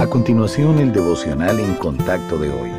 A continuación, el devocional en contacto de hoy.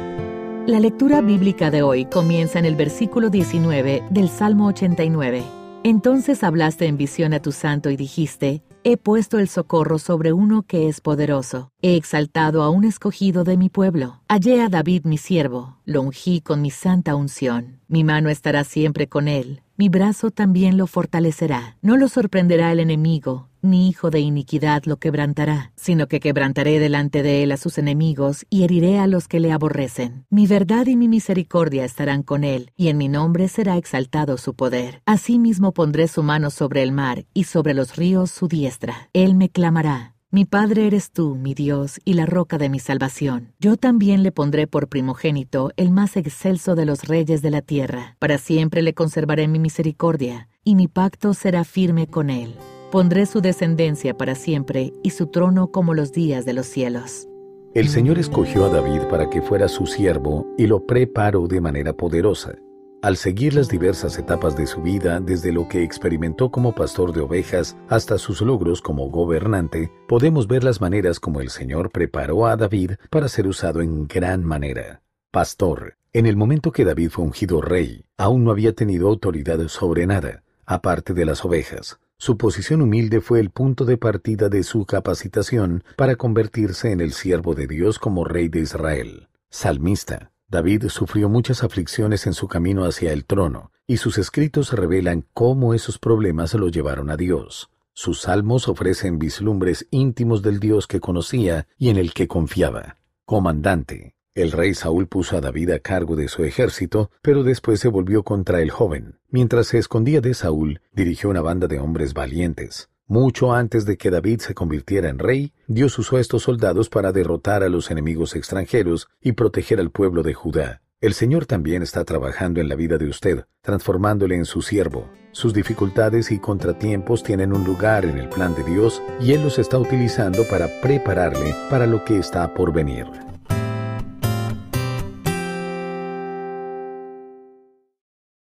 La lectura bíblica de hoy comienza en el versículo 19 del Salmo 89. Entonces hablaste en visión a tu santo y dijiste, He puesto el socorro sobre uno que es poderoso. He exaltado a un escogido de mi pueblo. Hallé a David mi siervo. Lo ungí con mi santa unción. Mi mano estará siempre con él. Mi brazo también lo fortalecerá. No lo sorprenderá el enemigo ni hijo de iniquidad lo quebrantará, sino que quebrantaré delante de él a sus enemigos y heriré a los que le aborrecen. Mi verdad y mi misericordia estarán con él, y en mi nombre será exaltado su poder. Asimismo pondré su mano sobre el mar y sobre los ríos su diestra. Él me clamará. Mi Padre eres tú, mi Dios, y la roca de mi salvación. Yo también le pondré por primogénito el más excelso de los reyes de la tierra. Para siempre le conservaré mi misericordia, y mi pacto será firme con él. Pondré su descendencia para siempre y su trono como los días de los cielos. El Señor escogió a David para que fuera su siervo y lo preparó de manera poderosa. Al seguir las diversas etapas de su vida, desde lo que experimentó como pastor de ovejas hasta sus logros como gobernante, podemos ver las maneras como el Señor preparó a David para ser usado en gran manera. Pastor, en el momento que David fue ungido rey, aún no había tenido autoridad sobre nada, aparte de las ovejas. Su posición humilde fue el punto de partida de su capacitación para convertirse en el siervo de Dios como rey de Israel. Salmista. David sufrió muchas aflicciones en su camino hacia el trono, y sus escritos revelan cómo esos problemas lo llevaron a Dios. Sus salmos ofrecen vislumbres íntimos del Dios que conocía y en el que confiaba. Comandante. El rey Saúl puso a David a cargo de su ejército, pero después se volvió contra el joven. Mientras se escondía de Saúl, dirigió una banda de hombres valientes. Mucho antes de que David se convirtiera en rey, Dios usó estos soldados para derrotar a los enemigos extranjeros y proteger al pueblo de Judá. El Señor también está trabajando en la vida de usted, transformándole en su siervo. Sus dificultades y contratiempos tienen un lugar en el plan de Dios y Él los está utilizando para prepararle para lo que está por venir.